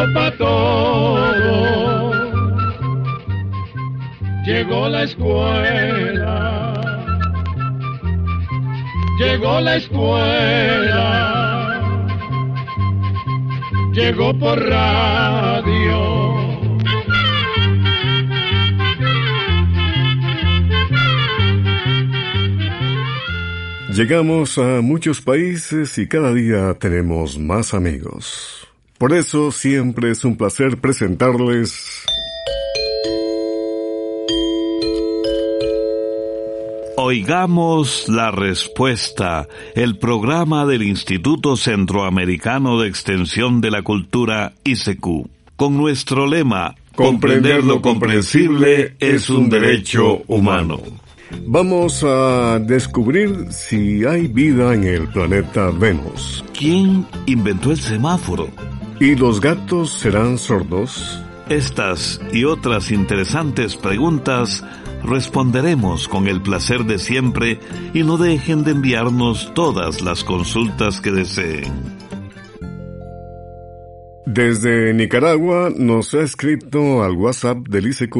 llegó para todo. Llegó la escuela. Llegó la escuela. Llegó por radio. Llegamos a muchos países y cada día tenemos más amigos. Por eso siempre es un placer presentarles... Oigamos la respuesta, el programa del Instituto Centroamericano de Extensión de la Cultura ICQ, con nuestro lema, comprender lo comprensible es un derecho humano. Vamos a descubrir si hay vida en el planeta Venus. ¿Quién inventó el semáforo? ¿Y los gatos serán sordos? Estas y otras interesantes preguntas responderemos con el placer de siempre y no dejen de enviarnos todas las consultas que deseen. Desde Nicaragua nos ha escrito al WhatsApp del ICQ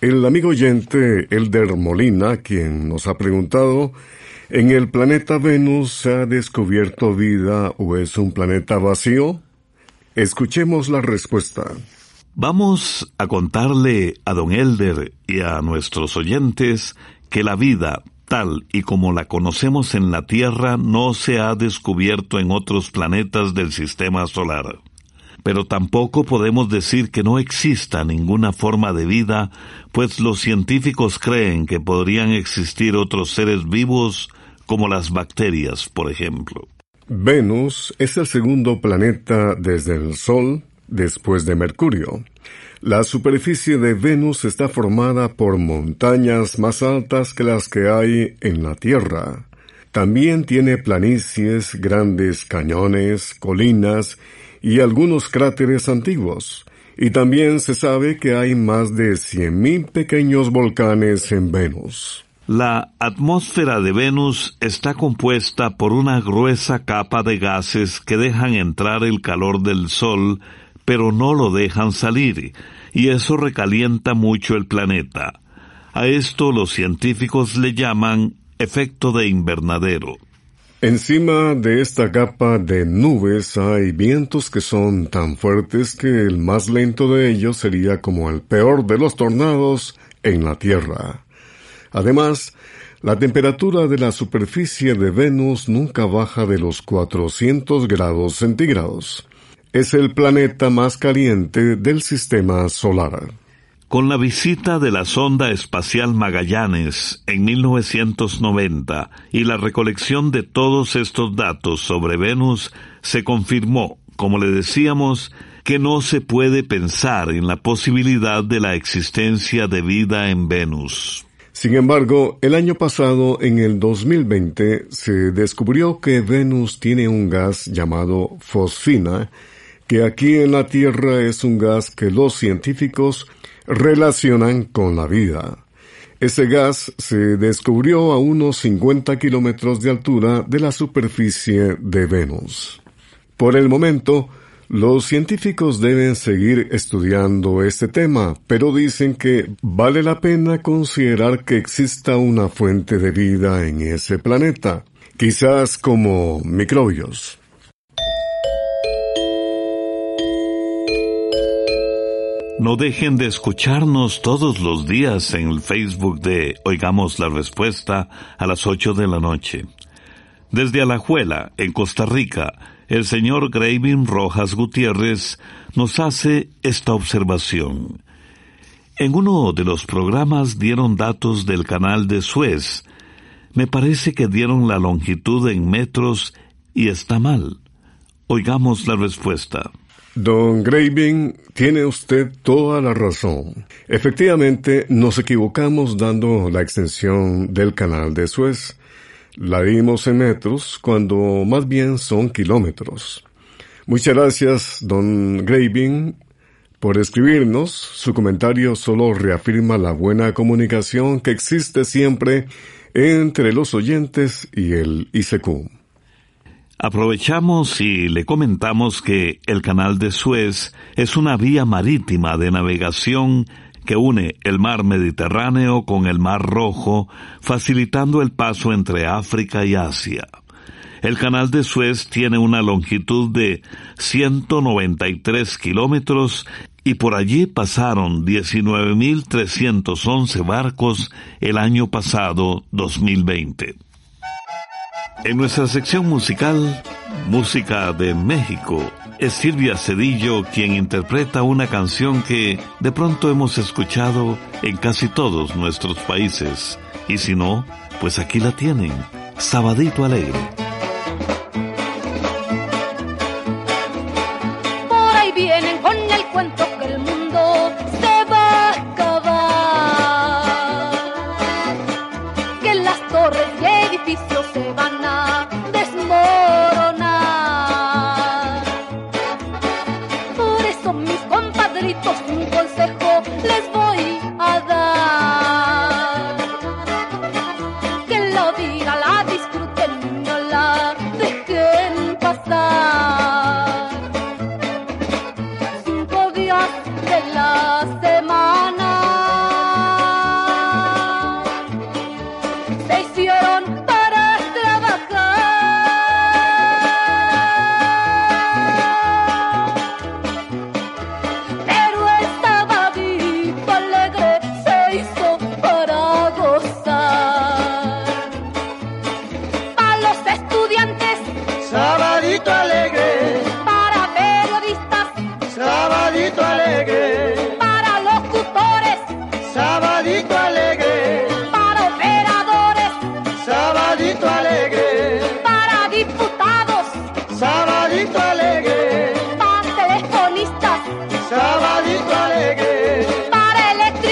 el amigo oyente Elder Molina, quien nos ha preguntado, ¿en el planeta Venus se ha descubierto vida o es un planeta vacío? Escuchemos la respuesta. Vamos a contarle a don Elder y a nuestros oyentes que la vida, tal y como la conocemos en la Tierra, no se ha descubierto en otros planetas del sistema solar. Pero tampoco podemos decir que no exista ninguna forma de vida, pues los científicos creen que podrían existir otros seres vivos como las bacterias, por ejemplo. Venus es el segundo planeta desde el Sol después de Mercurio. La superficie de Venus está formada por montañas más altas que las que hay en la Tierra. También tiene planicies, grandes cañones, colinas y algunos cráteres antiguos. Y también se sabe que hay más de 100.000 pequeños volcanes en Venus. La atmósfera de Venus está compuesta por una gruesa capa de gases que dejan entrar el calor del Sol, pero no lo dejan salir, y eso recalienta mucho el planeta. A esto los científicos le llaman efecto de invernadero. Encima de esta capa de nubes hay vientos que son tan fuertes que el más lento de ellos sería como el peor de los tornados en la Tierra. Además, la temperatura de la superficie de Venus nunca baja de los 400 grados centígrados. Es el planeta más caliente del sistema solar. Con la visita de la sonda espacial Magallanes en 1990 y la recolección de todos estos datos sobre Venus, se confirmó, como le decíamos, que no se puede pensar en la posibilidad de la existencia de vida en Venus. Sin embargo, el año pasado, en el 2020, se descubrió que Venus tiene un gas llamado fosfina, que aquí en la Tierra es un gas que los científicos relacionan con la vida. Ese gas se descubrió a unos 50 kilómetros de altura de la superficie de Venus. Por el momento, los científicos deben seguir estudiando este tema, pero dicen que vale la pena considerar que exista una fuente de vida en ese planeta, quizás como microbios. No dejen de escucharnos todos los días en el Facebook de Oigamos la Respuesta a las 8 de la noche. Desde Alajuela, en Costa Rica, el señor Gravin Rojas Gutiérrez nos hace esta observación. En uno de los programas dieron datos del canal de Suez. Me parece que dieron la longitud en metros y está mal. Oigamos la respuesta. Don Graving, tiene usted toda la razón. Efectivamente, nos equivocamos dando la extensión del canal de Suez. La dimos en metros cuando más bien son kilómetros. Muchas gracias, don Graving, por escribirnos. Su comentario solo reafirma la buena comunicación que existe siempre entre los oyentes y el ICQ. Aprovechamos y le comentamos que el canal de Suez es una vía marítima de navegación que une el mar Mediterráneo con el mar Rojo, facilitando el paso entre África y Asia. El canal de Suez tiene una longitud de 193 kilómetros y por allí pasaron 19.311 barcos el año pasado 2020. En nuestra sección musical, Música de México, es Silvia Cedillo quien interpreta una canción que de pronto hemos escuchado en casi todos nuestros países. Y si no, pues aquí la tienen, Sabadito Alegre.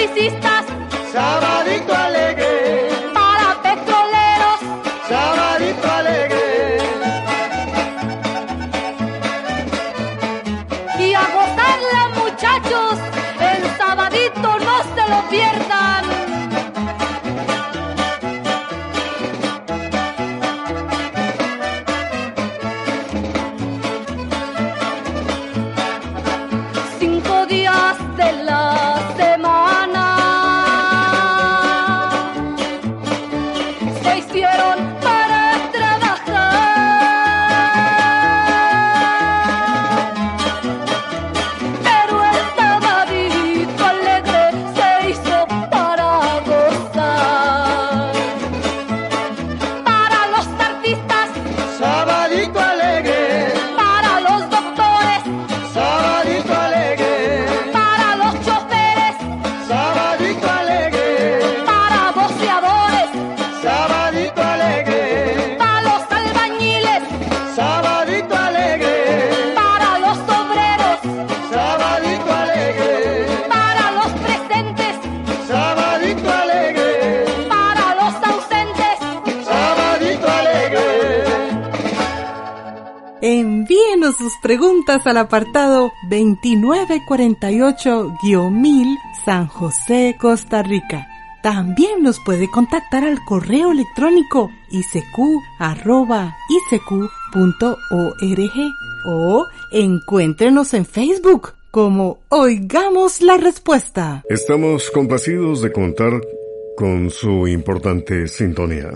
Para electricistas, sus preguntas al apartado 2948-1000 San José, Costa Rica. También nos puede contactar al correo electrónico isq.org o encuéntrenos en Facebook como Oigamos la Respuesta. Estamos complacidos de contar con su importante sintonía.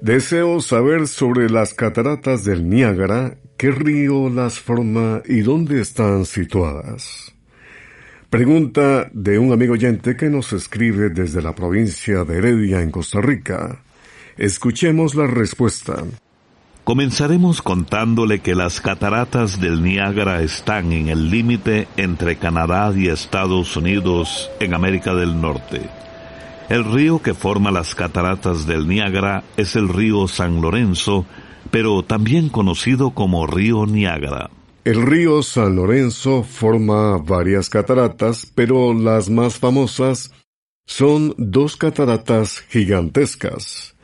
Deseo saber sobre las cataratas del Niágara, qué río las forma y dónde están situadas. Pregunta de un amigo oyente que nos escribe desde la provincia de Heredia en Costa Rica. Escuchemos la respuesta. Comenzaremos contándole que las cataratas del Niágara están en el límite entre Canadá y Estados Unidos en América del Norte. El río que forma las cataratas del Niágara es el río San Lorenzo, pero también conocido como río Niágara. El río San Lorenzo forma varias cataratas, pero las más famosas son dos cataratas gigantescas.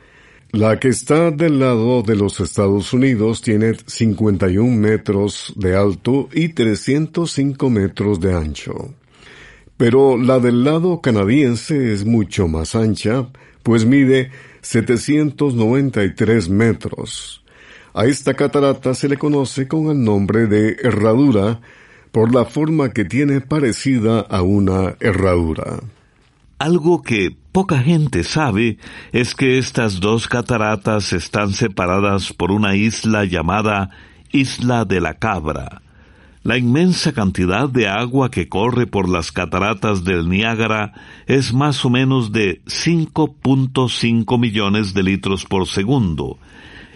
La que está del lado de los Estados Unidos tiene 51 metros de alto y 305 metros de ancho. Pero la del lado canadiense es mucho más ancha, pues mide 793 metros. A esta catarata se le conoce con el nombre de herradura por la forma que tiene parecida a una herradura. Algo que poca gente sabe es que estas dos cataratas están separadas por una isla llamada Isla de la Cabra. La inmensa cantidad de agua que corre por las cataratas del Niágara es más o menos de 5.5 millones de litros por segundo.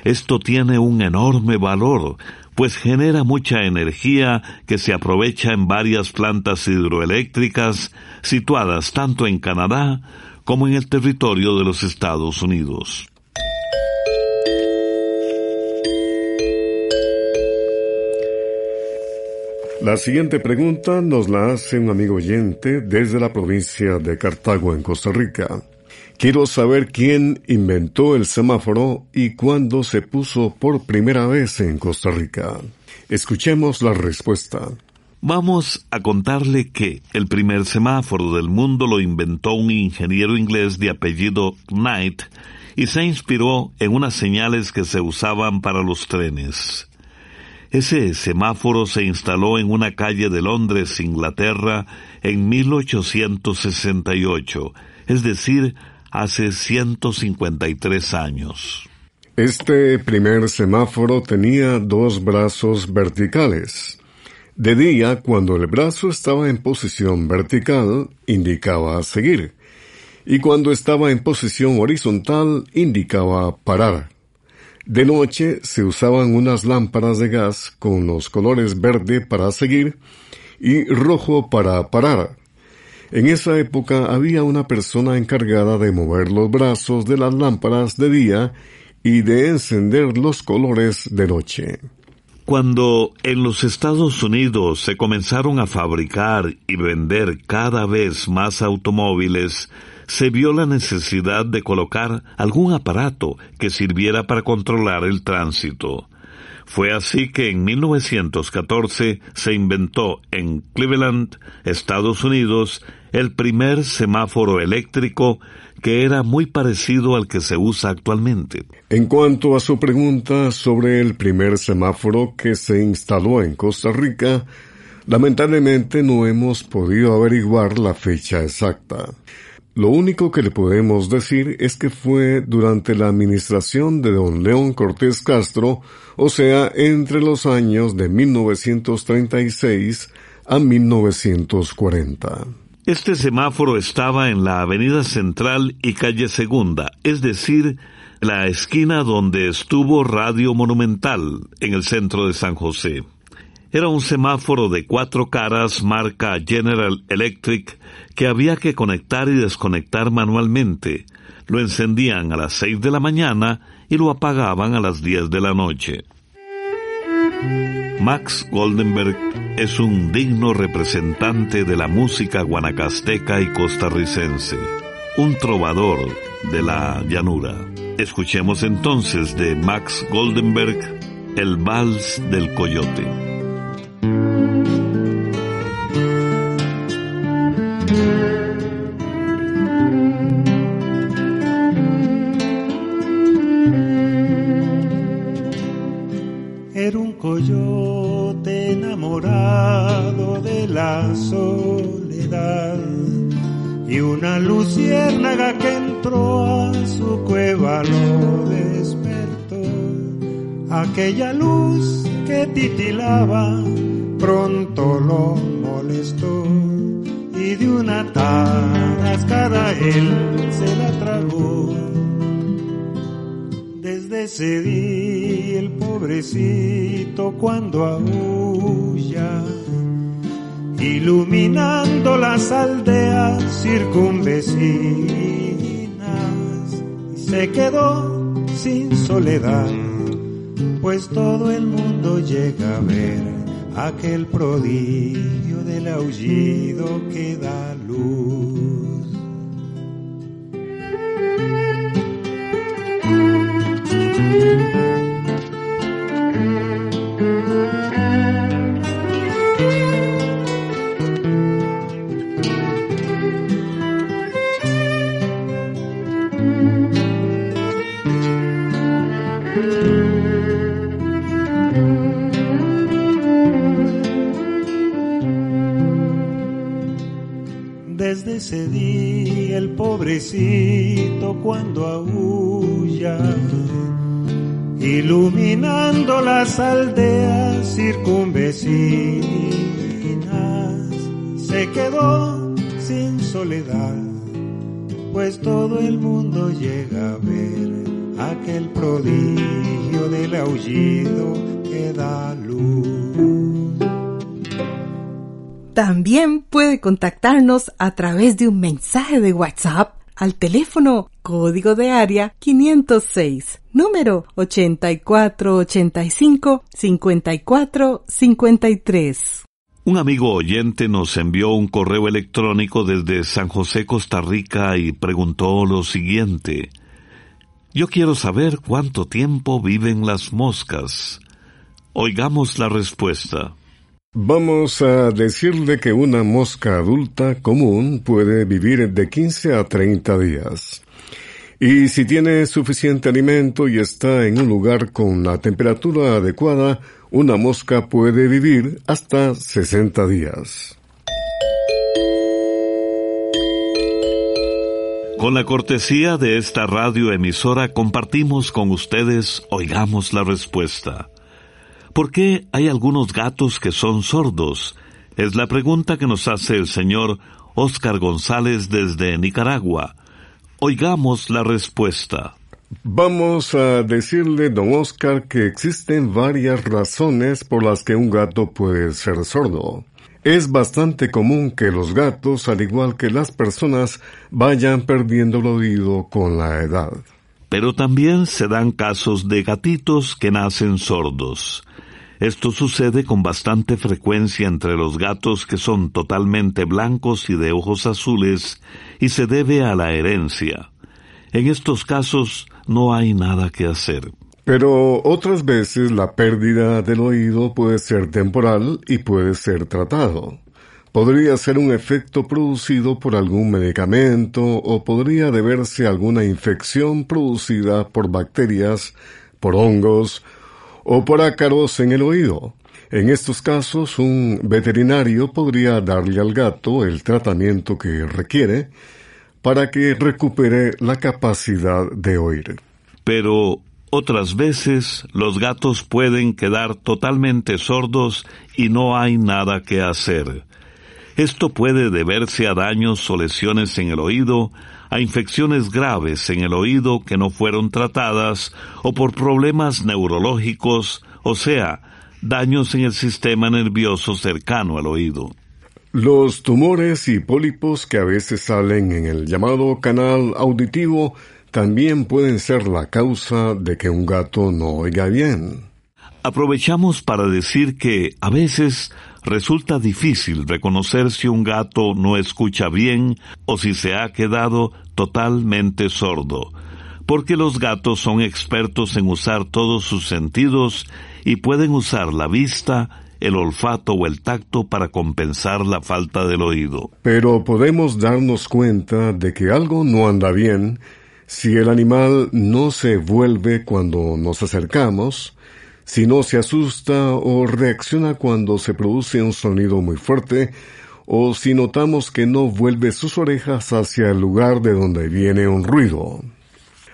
Esto tiene un enorme valor, pues genera mucha energía que se aprovecha en varias plantas hidroeléctricas situadas tanto en Canadá como en el territorio de los Estados Unidos. La siguiente pregunta nos la hace un amigo oyente desde la provincia de Cartago, en Costa Rica. Quiero saber quién inventó el semáforo y cuándo se puso por primera vez en Costa Rica. Escuchemos la respuesta. Vamos a contarle que el primer semáforo del mundo lo inventó un ingeniero inglés de apellido Knight y se inspiró en unas señales que se usaban para los trenes. Ese semáforo se instaló en una calle de Londres, Inglaterra, en 1868, es decir, hace 153 años. Este primer semáforo tenía dos brazos verticales. De día, cuando el brazo estaba en posición vertical, indicaba seguir, y cuando estaba en posición horizontal, indicaba parar. De noche se usaban unas lámparas de gas con los colores verde para seguir y rojo para parar. En esa época había una persona encargada de mover los brazos de las lámparas de día y de encender los colores de noche. Cuando en los Estados Unidos se comenzaron a fabricar y vender cada vez más automóviles, se vio la necesidad de colocar algún aparato que sirviera para controlar el tránsito. Fue así que en 1914 se inventó en Cleveland, Estados Unidos, el primer semáforo eléctrico que era muy parecido al que se usa actualmente. En cuanto a su pregunta sobre el primer semáforo que se instaló en Costa Rica, lamentablemente no hemos podido averiguar la fecha exacta. Lo único que le podemos decir es que fue durante la administración de don León Cortés Castro, o sea, entre los años de 1936 a 1940. Este semáforo estaba en la Avenida Central y Calle Segunda, es decir, la esquina donde estuvo Radio Monumental, en el centro de San José. Era un semáforo de cuatro caras marca General Electric que había que conectar y desconectar manualmente. Lo encendían a las seis de la mañana y lo apagaban a las diez de la noche. Max Goldenberg es un digno representante de la música guanacasteca y costarricense, un trovador de la llanura. Escuchemos entonces de Max Goldenberg el vals del coyote. Aquella luz que titilaba pronto lo molestó y de una tarascada él se la tragó. Desde ese día el pobrecito cuando aúlla iluminando las aldeas circunvecinas. Se quedó sin soledad, pues todo el mundo llega a ver aquel prodigio del aullido que da luz. Ese el pobrecito cuando aúlla, iluminando las aldeas circunvecinas, se quedó sin soledad, pues todo el mundo llega a ver aquel prodigio del aullido que da luz. También puede contactarnos a través de un mensaje de WhatsApp al teléfono código de área 506, número 8485-5453. Un amigo oyente nos envió un correo electrónico desde San José, Costa Rica y preguntó lo siguiente. Yo quiero saber cuánto tiempo viven las moscas. Oigamos la respuesta. Vamos a decirle que una mosca adulta común puede vivir de 15 a 30 días. Y si tiene suficiente alimento y está en un lugar con la temperatura adecuada, una mosca puede vivir hasta 60 días. Con la cortesía de esta radioemisora compartimos con ustedes Oigamos la Respuesta. ¿Por qué hay algunos gatos que son sordos? Es la pregunta que nos hace el señor Oscar González desde Nicaragua. Oigamos la respuesta. Vamos a decirle, don Oscar, que existen varias razones por las que un gato puede ser sordo. Es bastante común que los gatos, al igual que las personas, vayan perdiendo el oído con la edad. Pero también se dan casos de gatitos que nacen sordos. Esto sucede con bastante frecuencia entre los gatos que son totalmente blancos y de ojos azules y se debe a la herencia. En estos casos no hay nada que hacer. Pero otras veces la pérdida del oído puede ser temporal y puede ser tratado. Podría ser un efecto producido por algún medicamento o podría deberse a alguna infección producida por bacterias, por hongos o por ácaros en el oído. En estos casos, un veterinario podría darle al gato el tratamiento que requiere para que recupere la capacidad de oír. Pero otras veces los gatos pueden quedar totalmente sordos y no hay nada que hacer. Esto puede deberse a daños o lesiones en el oído, a infecciones graves en el oído que no fueron tratadas o por problemas neurológicos, o sea, daños en el sistema nervioso cercano al oído. Los tumores y pólipos que a veces salen en el llamado canal auditivo también pueden ser la causa de que un gato no oiga bien. Aprovechamos para decir que a veces resulta difícil reconocer si un gato no escucha bien o si se ha quedado totalmente sordo, porque los gatos son expertos en usar todos sus sentidos y pueden usar la vista, el olfato o el tacto para compensar la falta del oído. Pero podemos darnos cuenta de que algo no anda bien si el animal no se vuelve cuando nos acercamos, si no se asusta o reacciona cuando se produce un sonido muy fuerte, o si notamos que no vuelve sus orejas hacia el lugar de donde viene un ruido.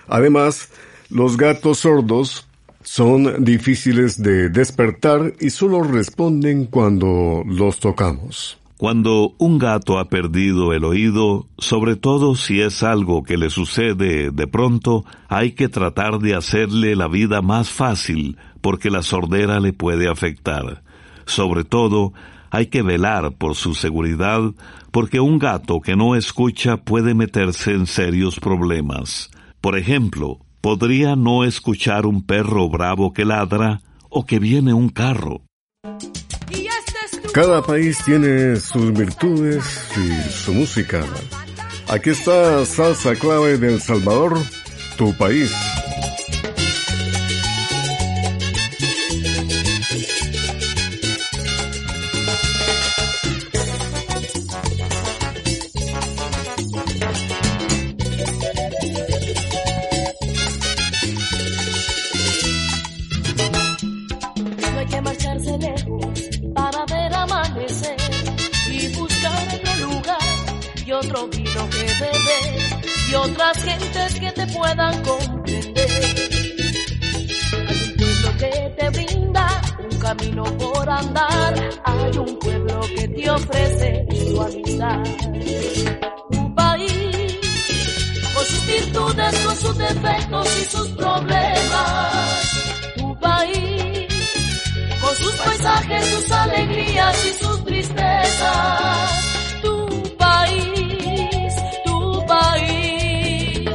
Además, los gatos sordos son difíciles de despertar y solo responden cuando los tocamos. Cuando un gato ha perdido el oído, sobre todo si es algo que le sucede de pronto, hay que tratar de hacerle la vida más fácil, porque la sordera le puede afectar. Sobre todo, hay que velar por su seguridad, porque un gato que no escucha puede meterse en serios problemas. Por ejemplo, podría no escuchar un perro bravo que ladra o que viene un carro. Cada país tiene sus virtudes y su música. Aquí está Salsa Clave del Salvador, tu país. No hay que marcharse amanecer y buscar otro lugar y otro vino que beber y otras gentes que te puedan comprender. Hay un pueblo que te brinda un camino por andar, hay un pueblo que te ofrece su amistad. Un país con sus virtudes, con sus defectos y sus problemas sus paisajes, sus alegrías y sus tristezas. Tu país, tu país.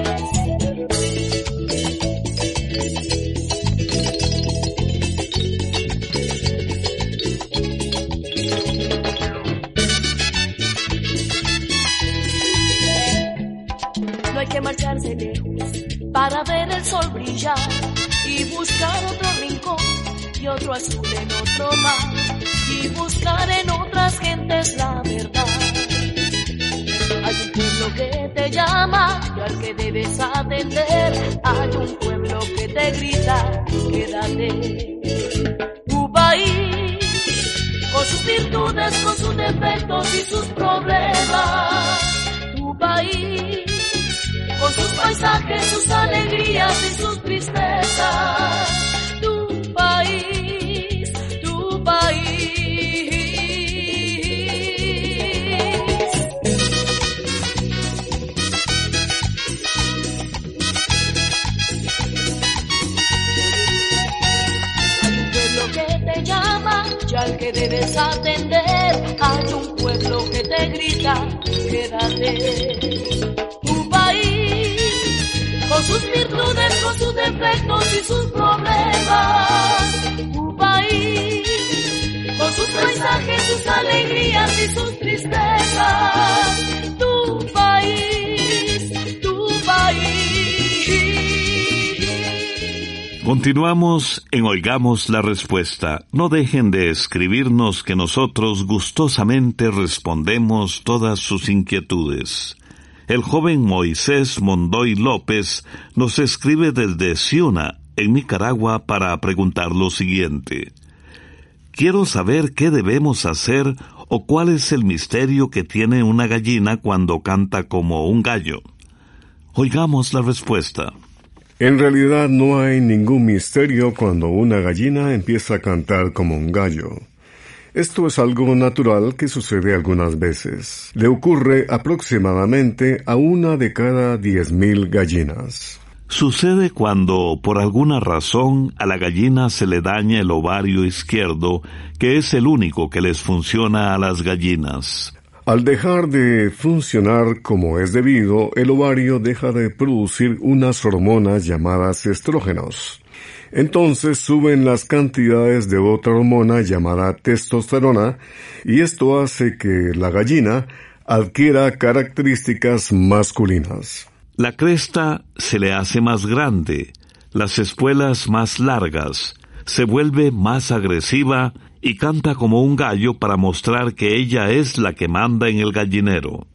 No hay que marcharse lejos para ver el sol brillar y buscar otro rincón y otro azul en otro mar y buscar en otras gentes la verdad. Hay un pueblo que te llama y al que debes atender. Hay un pueblo que te grita, quédate. Tu país, con sus virtudes, con sus defectos y sus problemas. Tu país, con sus paisajes, sus alegrías y sus tristezas. País, tu país. Hay un pueblo que te llama y al que debes atender. Hay un pueblo que te grita, quédate. Con sus virtudes, con sus defectos y sus problemas. Tu país, con sus paisajes, sus alegrías y sus tristezas. Tu país, tu país. Continuamos en Oigamos la Respuesta. No dejen de escribirnos que nosotros gustosamente respondemos todas sus inquietudes. El joven Moisés Mondoy López nos escribe desde Ciuna, en Nicaragua, para preguntar lo siguiente. Quiero saber qué debemos hacer o cuál es el misterio que tiene una gallina cuando canta como un gallo. Oigamos la respuesta. En realidad no hay ningún misterio cuando una gallina empieza a cantar como un gallo. Esto es algo natural que sucede algunas veces. Le ocurre aproximadamente a una de cada diez mil gallinas. Sucede cuando, por alguna razón, a la gallina se le daña el ovario izquierdo, que es el único que les funciona a las gallinas. Al dejar de funcionar como es debido, el ovario deja de producir unas hormonas llamadas estrógenos. Entonces suben las cantidades de otra hormona llamada testosterona y esto hace que la gallina adquiera características masculinas. La cresta se le hace más grande, las espuelas más largas, se vuelve más agresiva y canta como un gallo para mostrar que ella es la que manda en el gallinero.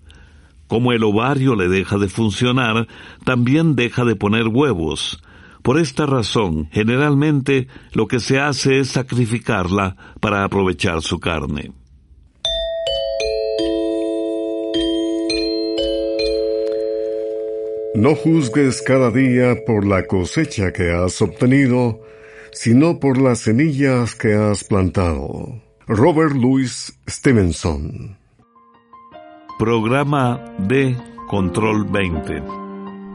Como el ovario le deja de funcionar, también deja de poner huevos. Por esta razón, generalmente lo que se hace es sacrificarla para aprovechar su carne. No juzgues cada día por la cosecha que has obtenido, sino por las semillas que has plantado. Robert Louis Stevenson Programa de Control 20.